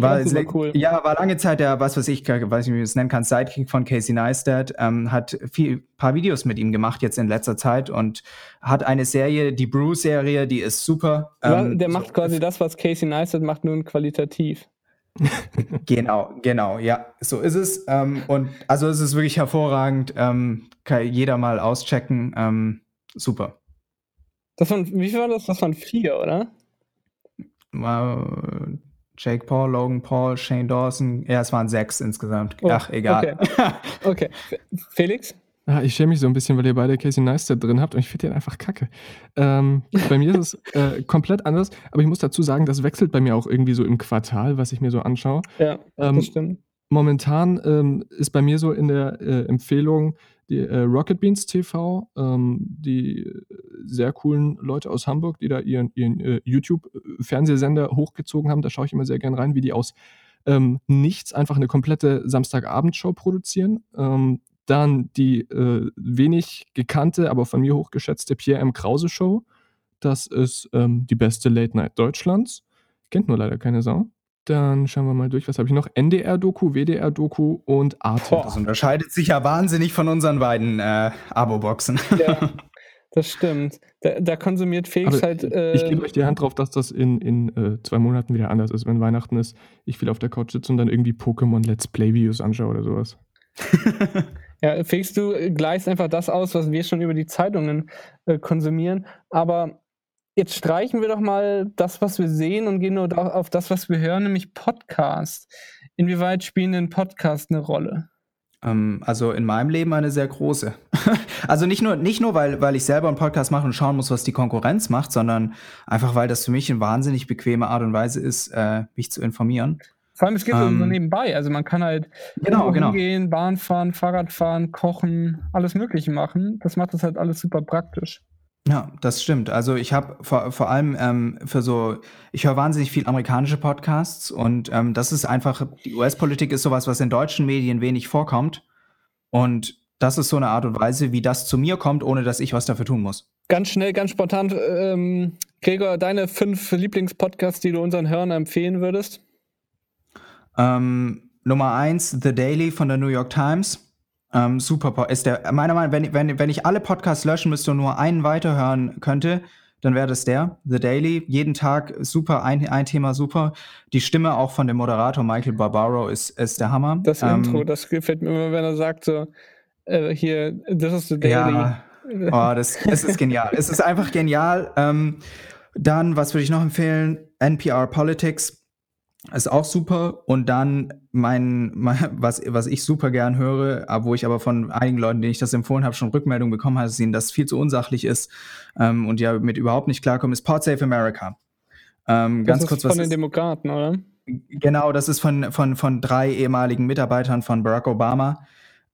war, super cool. Ja, war lange Zeit der, was weiß ich, weiß nicht, wie man es nennen kann, Sidekick von Casey Neistat, ähm, hat viel, paar Videos mit ihm gemacht jetzt in letzter Zeit und hat eine Serie, die Brew-Serie, die ist super. Ähm, der macht so, quasi das, was Casey Neistat macht, nur qualitativ. genau, genau, ja, so ist es. Ähm, und also es ist wirklich hervorragend. Ähm, kann jeder mal auschecken. Ähm, super. Das waren, wie viel war das? Das waren vier, oder? Jake Paul, Logan Paul, Shane Dawson. Ja, es waren sechs insgesamt. Oh, Ach, egal. Okay. okay. Felix? Ah, ich schäme mich so ein bisschen, weil ihr beide Casey Neistat drin habt und ich finde den einfach kacke. Ähm, bei mir ist es äh, komplett anders, aber ich muss dazu sagen, das wechselt bei mir auch irgendwie so im Quartal, was ich mir so anschaue. Ja, Ähm, das stimmt. Momentan ähm, ist bei mir so in der äh, Empfehlung die äh, Rocket Beans TV, ähm, die äh, sehr coolen Leute aus Hamburg, die da ihren, ihren äh, YouTube-Fernsehsender hochgezogen haben. Da schaue ich immer sehr gern rein, wie die aus ähm, nichts einfach eine komplette Samstagabendshow produzieren. Ähm, dann die äh, wenig gekannte, aber von mir hochgeschätzte Pierre M. Krause Show. Das ist ähm, die beste Late Night Deutschlands. Kennt nur leider keine Sau. Dann schauen wir mal durch. Was habe ich noch? NDR-Doku, WDR-Doku und Arte. Boah. Das unterscheidet sich ja wahnsinnig von unseren beiden äh, Abo-Boxen. Ja, das stimmt. Da, da konsumiert Felix halt. ich Äh, gebe euch die Hand drauf, dass das in, in äh, zwei Monaten wieder anders ist, wenn Weihnachten ist. Ich viel auf der Couch sitze und dann irgendwie Pokémon Let's Play-Videos anschaue oder sowas. ja, Felix, du gleichst einfach das aus, was wir schon über die Zeitungen äh, konsumieren. Aber jetzt streichen wir doch mal das, was wir sehen und gehen nur auf das, was wir hören, nämlich Podcast. Inwieweit spielen denn Podcasts eine Rolle? Ähm, also in meinem Leben eine sehr große. also nicht nur, nicht nur weil, weil ich selber einen Podcast mache und schauen muss, was die Konkurrenz macht, sondern einfach, weil das für mich eine wahnsinnig bequeme Art und Weise ist, äh, mich zu informieren. Vor allem, es geht so Ähm, nebenbei. Also man kann halt Genau, genau. Bahn fahren, Fahrrad fahren, kochen, alles Mögliche machen. Das macht das halt alles super praktisch. Ja, das stimmt. Also ich habe vor, vor allem ähm, für so, ich höre wahnsinnig viel amerikanische Podcasts und ähm, das ist einfach, die US-Politik ist sowas, was in deutschen Medien wenig vorkommt. Und das ist so eine Art und Weise, wie das zu mir kommt, ohne dass ich was dafür tun muss. Ganz schnell, ganz spontan, ähm, Gregor, deine fünf Lieblingspodcasts, die du unseren Hörern empfehlen würdest? Ähm, Nummer eins, The Daily von der New York Times. Ähm, super, ist der, meiner Meinung nach, wenn, wenn, wenn ich alle Podcasts löschen müsste und nur einen weiterhören könnte, dann wäre das der, The Daily. Jeden Tag super, ein, ein Thema super. Die Stimme auch von dem Moderator Michael Barbaro ist, ist der Hammer. Das Ähm, Intro, das gefällt mir immer, wenn er sagt so, äh, hier, this is the daily. Ja, oh, das, es ist genial. es ist einfach genial. Ähm, dann, was würde ich noch empfehlen? NPR Politics ist auch super. Und dann mein, mein was, was ich super gern höre, wo ich aber von einigen Leuten, denen ich das empfohlen habe, schon Rückmeldung bekommen habe, dass ihnen das viel zu unsachlich ist ähm, und ja mit überhaupt nicht klarkommen, ist Pod Safe America. Ähm, das ganz ist kurz, von was den ist, Demokraten, oder? Genau, das ist von, von, von drei ehemaligen Mitarbeitern von Barack Obama.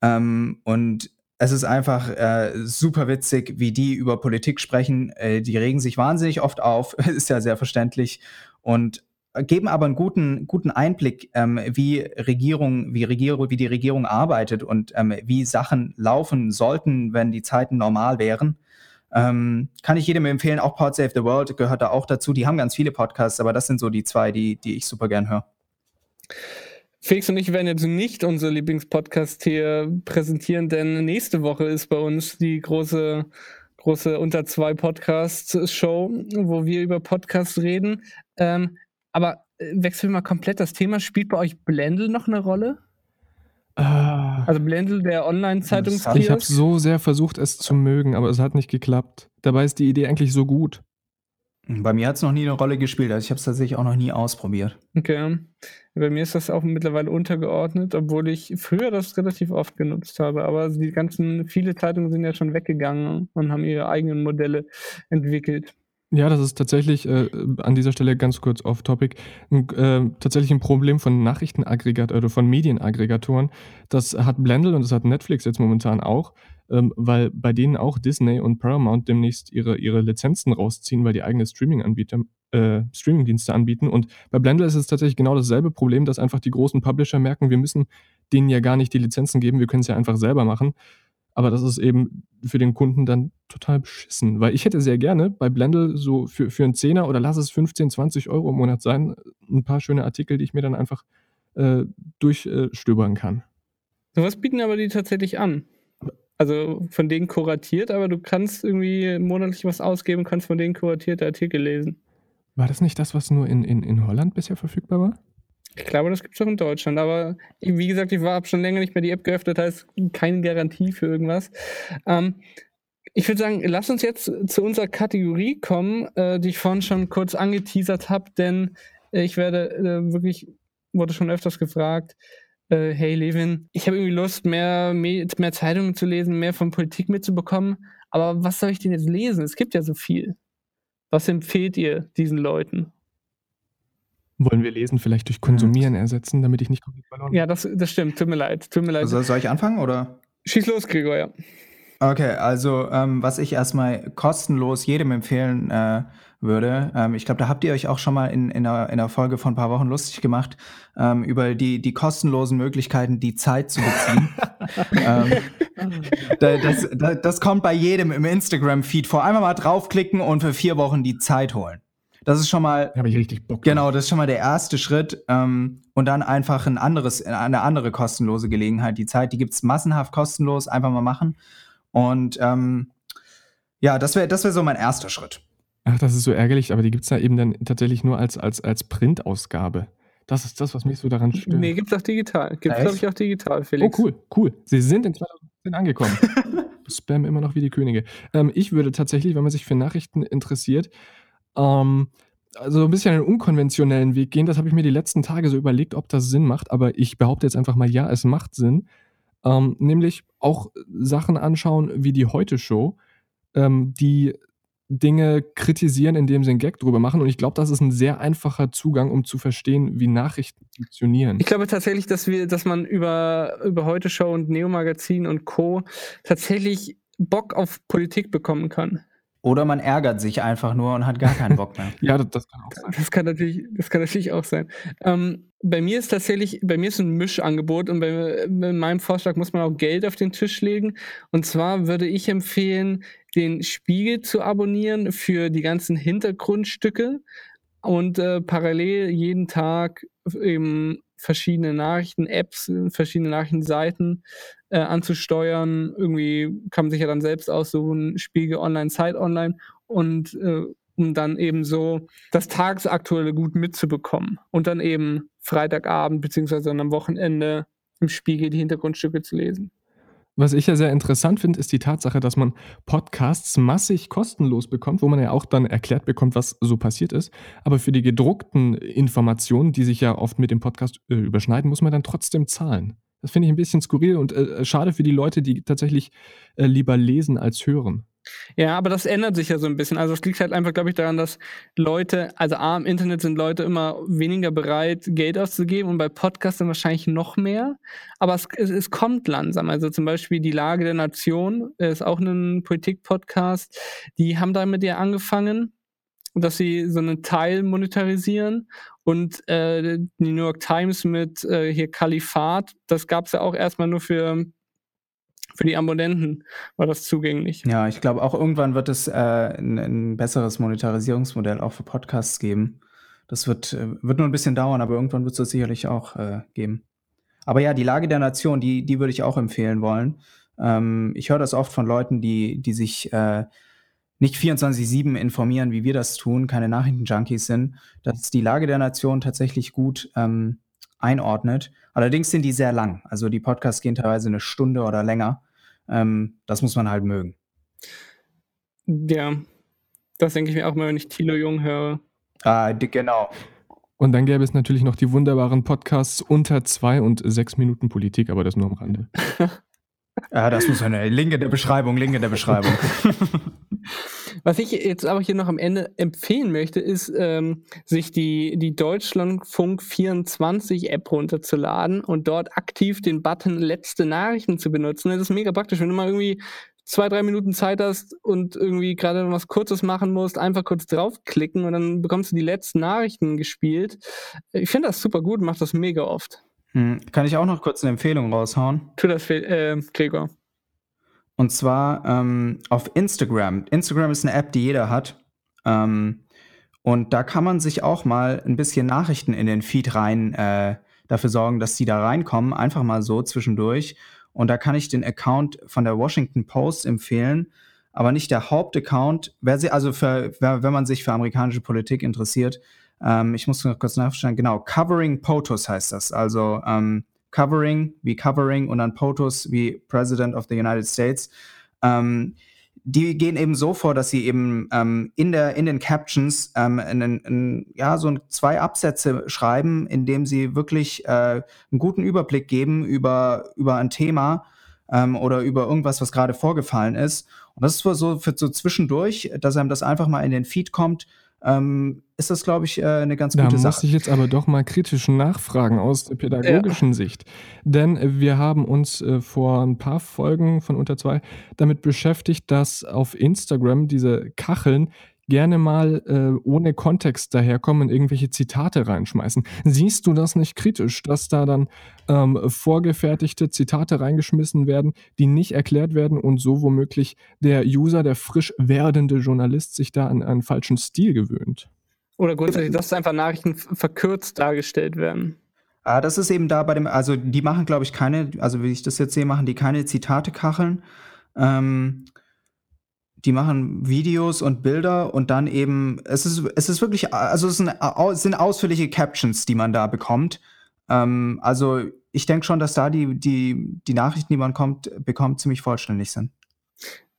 Ähm, und es ist einfach äh, super witzig, wie die über Politik sprechen. Äh, die regen sich wahnsinnig oft auf, ist ja sehr verständlich. Und geben aber einen guten, guten Einblick, ähm, wie Regierung, wie Regierung, wie die Regierung arbeitet und ähm, wie Sachen laufen sollten, wenn die Zeiten normal wären. Ähm, kann ich jedem empfehlen, auch Pod Save the World gehört da auch dazu. Die haben ganz viele Podcasts, aber das sind so die zwei, die, die ich super gern höre. Felix und ich werden jetzt nicht unsere Lieblingspodcast hier präsentieren, denn nächste Woche ist bei uns die große, große Unter zwei Podcast-Show, wo wir über Podcasts reden. Ähm, aber äh, wechseln wir mal komplett das Thema. Spielt bei euch Blendl noch eine Rolle? Ah, Also Blendl, der Online-Zeitungskiosk? ich habe so sehr versucht, es zu mögen, aber es hat nicht geklappt. Dabei ist die Idee eigentlich so gut. Bei mir hat es noch nie eine Rolle gespielt, also ich habe es tatsächlich auch noch nie ausprobiert. Okay. Bei mir ist das auch mittlerweile untergeordnet, obwohl ich früher das relativ oft genutzt habe. Aber die ganzen, viele Zeitungen sind ja schon weggegangen und haben ihre eigenen Modelle entwickelt. Ja, das ist tatsächlich äh, an dieser Stelle ganz kurz off-topic. ein, Äh, tatsächlich ein Problem von Nachrichtenaggregat oder von Medienaggregatoren. Das hat Blendl und das hat Netflix jetzt momentan auch, ähm, weil bei denen auch Disney und Paramount demnächst ihre, ihre Lizenzen rausziehen, weil die eigene Streaming-Anbieter, äh, Streaming-Dienste anbieten. Und bei Blendl ist es tatsächlich genau dasselbe Problem, dass einfach die großen Publisher merken, wir müssen denen ja gar nicht die Lizenzen geben, wir können es ja einfach selber machen. Aber das ist eben für den Kunden dann total beschissen. Weil ich hätte sehr gerne bei Blendl so für, für einen Zehner oder lass es 15, 20 Euro im Monat sein, ein paar schöne Artikel, die ich mir dann einfach äh, durchstöbern kann. Sowas bieten aber die tatsächlich an. Also von denen kuratiert, aber du kannst irgendwie monatlich was ausgeben, kannst von denen kuratierte Artikel lesen. War das nicht das, was nur in, in, in Holland bisher verfügbar war? Ich glaube, das gibt es auch in Deutschland. Aber wie gesagt, ich habe schon länger nicht mehr die App geöffnet, heißt keine Garantie für irgendwas. Ähm, ich würde sagen, lass uns jetzt zu unserer Kategorie kommen, äh, die ich vorhin schon kurz angeteasert habe, denn äh, ich werde äh, wirklich, wurde schon öfters gefragt, äh, hey Levin, ich habe irgendwie Lust, mehr, mehr, mehr Zeitungen zu lesen, mehr von Politik mitzubekommen, aber was soll ich denn jetzt lesen? Es gibt ja so viel. Was empfehlt ihr diesen Leuten? Wollen wir Lesen vielleicht durch Konsumieren ersetzen, damit ich nicht komplett verloren bin? Ja, das, das stimmt. Tut mir leid. Tut mir leid. Also, soll ich anfangen oder? Schieß los, Gregor, ja. Okay, also ähm, was ich erstmal kostenlos jedem empfehlen äh, würde, ähm, ich glaube, da habt ihr euch auch schon mal in, in, einer, in einer Folge von ein paar Wochen lustig gemacht, ähm, über die, die kostenlosen Möglichkeiten, die Zeit zu beziehen. ähm, das, das, das kommt bei jedem im Instagram-Feed vor. Einmal mal draufklicken und für vier Wochen die Zeit holen. Das ist schon mal. Habe ich richtig Bock. Genau, das ist schon mal der erste Schritt. Ähm, und dann einfach ein anderes, eine andere kostenlose Gelegenheit. Die Zeit, die gibt es massenhaft kostenlos, einfach mal machen. Und ähm, ja, das wäre das wär so mein erster Schritt. Ach, das ist so ärgerlich, aber die gibt es ja eben dann tatsächlich nur als, als, als Printausgabe. Das ist das, was mich so daran stört. Nee, gibt es auch digital. Gibt es, glaube ich, auch digital, Felix. Oh, cool, cool. Sie sind in 2010 angekommen. Spam immer noch wie die Könige. Ähm, ich würde tatsächlich, wenn man sich für Nachrichten interessiert, ähm, also ein bisschen einen unkonventionellen Weg gehen. Das habe ich mir die letzten Tage so überlegt, ob das Sinn macht. Aber ich behaupte jetzt einfach mal, ja, es macht Sinn. Ähm, nämlich auch Sachen anschauen wie die Heute-Show, ähm, die Dinge kritisieren, indem sie einen Gag drüber machen. Und ich glaube, das ist ein sehr einfacher Zugang, um zu verstehen, wie Nachrichten funktionieren. Ich glaube tatsächlich, dass wir, dass man über, über Heute Show und Neo Magazin und Co. tatsächlich Bock auf Politik bekommen kann. Oder man ärgert sich einfach nur und hat gar keinen Bock mehr. ja, das, das, kann auch sein. Das kann natürlich, das kann natürlich auch sein. Ähm, bei mir ist tatsächlich, bei mir ist ein Mischangebot und bei, bei, meinem Vorschlag muss man auch Geld auf den Tisch legen. Und zwar würde ich empfehlen, den Spiegel zu abonnieren für die ganzen Hintergrundstücke und äh, parallel jeden Tag eben verschiedene Nachrichten-Apps, verschiedene Nachrichtenseiten äh, anzusteuern. Irgendwie kann man sich ja dann selbst aussuchen, Spiegel Online, Zeit Online und äh, um dann eben so das Tagesaktuelle gut mitzubekommen und dann eben Freitagabend beziehungsweise am Wochenende im Spiegel die Hintergrundstücke zu lesen. Was ich ja sehr interessant finde, ist die Tatsache, dass man Podcasts massig kostenlos bekommt, wo man ja auch dann erklärt bekommt, was so passiert ist. Aber für die gedruckten Informationen, die sich ja oft mit dem Podcast äh, überschneiden, muss man dann trotzdem zahlen. Das finde ich ein bisschen skurril und äh, schade für die Leute, die tatsächlich äh, lieber lesen als hören. Ja, aber das ändert sich ja so ein bisschen. Also es liegt halt einfach, glaube ich, daran, dass Leute, also A, im Internet sind Leute immer weniger bereit, Geld auszugeben und bei Podcasts dann wahrscheinlich noch mehr. Aber es, es, es kommt langsam. Also zum Beispiel die Lage der Nation ist auch ein Politik-Podcast. Die haben damit ja angefangen dass sie so einen Teil monetarisieren und äh, die New York Times mit äh, hier Kalifat, das gab es ja auch erstmal nur für für die Abonnenten war das zugänglich. Ja, ich glaube auch irgendwann wird es äh, ein, ein, besseres Monetarisierungsmodell auch für Podcasts geben. Das wird, äh, wird nur ein bisschen dauern, aber irgendwann wird es das sicherlich auch äh, geben. Aber ja, die Lage der Nation, die, die würde ich auch empfehlen wollen. Ähm, ich höre das oft von Leuten, die, die sich äh, nicht 24-7 informieren, wie wir das tun, keine Nachrichtenjunkies sind, dass die Lage der Nation tatsächlich gut ähm, einordnet. Allerdings sind die sehr lang. Also die Podcasts gehen teilweise eine Stunde oder länger. Ähm, das muss man halt mögen. Ja, das denke ich mir auch mal, wenn ich Thilo Jung höre. Ah, genau. Und dann gäbe es natürlich noch die wunderbaren Podcasts unter zwei und sechs Minuten Politik, aber das nur am Rande. ja, das muss eine Link in der Beschreibung, Link in der Beschreibung. Was ich jetzt aber hier noch am Ende empfehlen möchte, ist, ähm, sich die, die Deutschlandfunk 24 App runterzuladen und dort aktiv den Button Letzte Nachrichten zu benutzen. Das ist mega praktisch, wenn du mal irgendwie zwei, drei Minuten Zeit hast und irgendwie gerade was Kurzes machen musst, einfach kurz draufklicken und dann bekommst du die letzten Nachrichten gespielt. Ich finde das super gut, mach das mega oft. Hm, kann ich auch noch kurz eine Empfehlung raushauen? Tu das, äh, Gregor. Und zwar ähm, auf Instagram. Instagram ist eine App, die jeder hat. Ähm, und da kann man sich auch mal ein bisschen Nachrichten in den Feed rein äh, dafür sorgen, dass die da reinkommen. Einfach mal so zwischendurch. Und da kann ich den Account von der Washington Post empfehlen, aber nicht der Hauptaccount. Wer sie, also für, wenn man sich für amerikanische Politik interessiert, ähm, ich muss noch kurz nachschauen, genau, Covering POTUS heißt das. Also ähm, Covering wie Covering und dann POTUS wie President of the United States. Ähm, die gehen eben so vor, dass sie eben ähm, in, der, in den Captions ähm, in, in, ja, so zwei Absätze schreiben, in dem sie wirklich äh, einen guten Überblick geben über, über ein Thema ähm, oder über irgendwas, was gerade vorgefallen ist. Und das ist so für so zwischendurch, dass einem das einfach mal in den Feed kommt ähm, ist das, glaube ich, äh, eine ganz da gute Sache. Da muss ich jetzt aber doch mal kritisch nachfragen aus der pädagogischen ja. Sicht. Denn wir haben uns äh, vor ein paar Folgen von Unter zwei damit beschäftigt, dass auf Instagram diese Kacheln gerne mal äh, ohne Kontext daherkommen und irgendwelche Zitate reinschmeißen. Siehst du das nicht kritisch, dass da dann ähm, vorgefertigte Zitate reingeschmissen werden, die nicht erklärt werden und so womöglich der User, der frisch werdende Journalist, sich da an einen falschen Stil gewöhnt? Oder grundsätzlich, dass einfach Nachrichten verkürzt dargestellt werden. Ah, das ist eben da bei dem, also die machen, glaube ich, keine, also wie ich das jetzt sehe, machen die keine Zitate kacheln. Ähm, die machen Videos und Bilder und dann eben, es ist, es ist wirklich, also es sind, es sind ausführliche Captions, die man da bekommt. Ähm, also ich denke schon, dass da die, die, die Nachrichten, die man kommt, bekommt, ziemlich vollständig sind.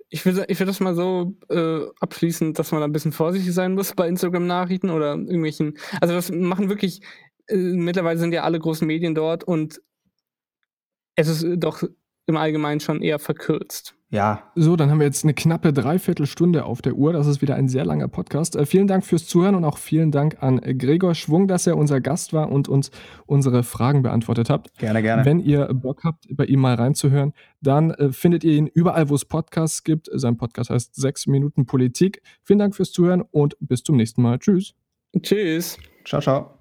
Ich würde ich das mal so äh, abschließen, dass man ein bisschen vorsichtig sein muss bei Instagram-Nachrichten oder irgendwelchen. Also das machen wirklich, äh, mittlerweile sind ja alle großen Medien dort und es ist doch im Allgemeinen schon eher verkürzt. Ja. So, dann haben wir jetzt eine knappe Dreiviertelstunde auf der Uhr. Das ist wieder ein sehr langer Podcast. Äh, vielen Dank fürs Zuhören und auch vielen Dank an Gregor Schwung, dass er unser Gast war und uns unsere Fragen beantwortet hat. Gerne, gerne. Wenn ihr Bock habt, bei ihm mal reinzuhören, dann äh, findet ihr ihn überall, wo es Podcasts gibt. Sein Podcast heißt 6 Minuten Politik. Vielen Dank fürs Zuhören und bis zum nächsten Mal. Tschüss. Tschüss. Ciao, ciao.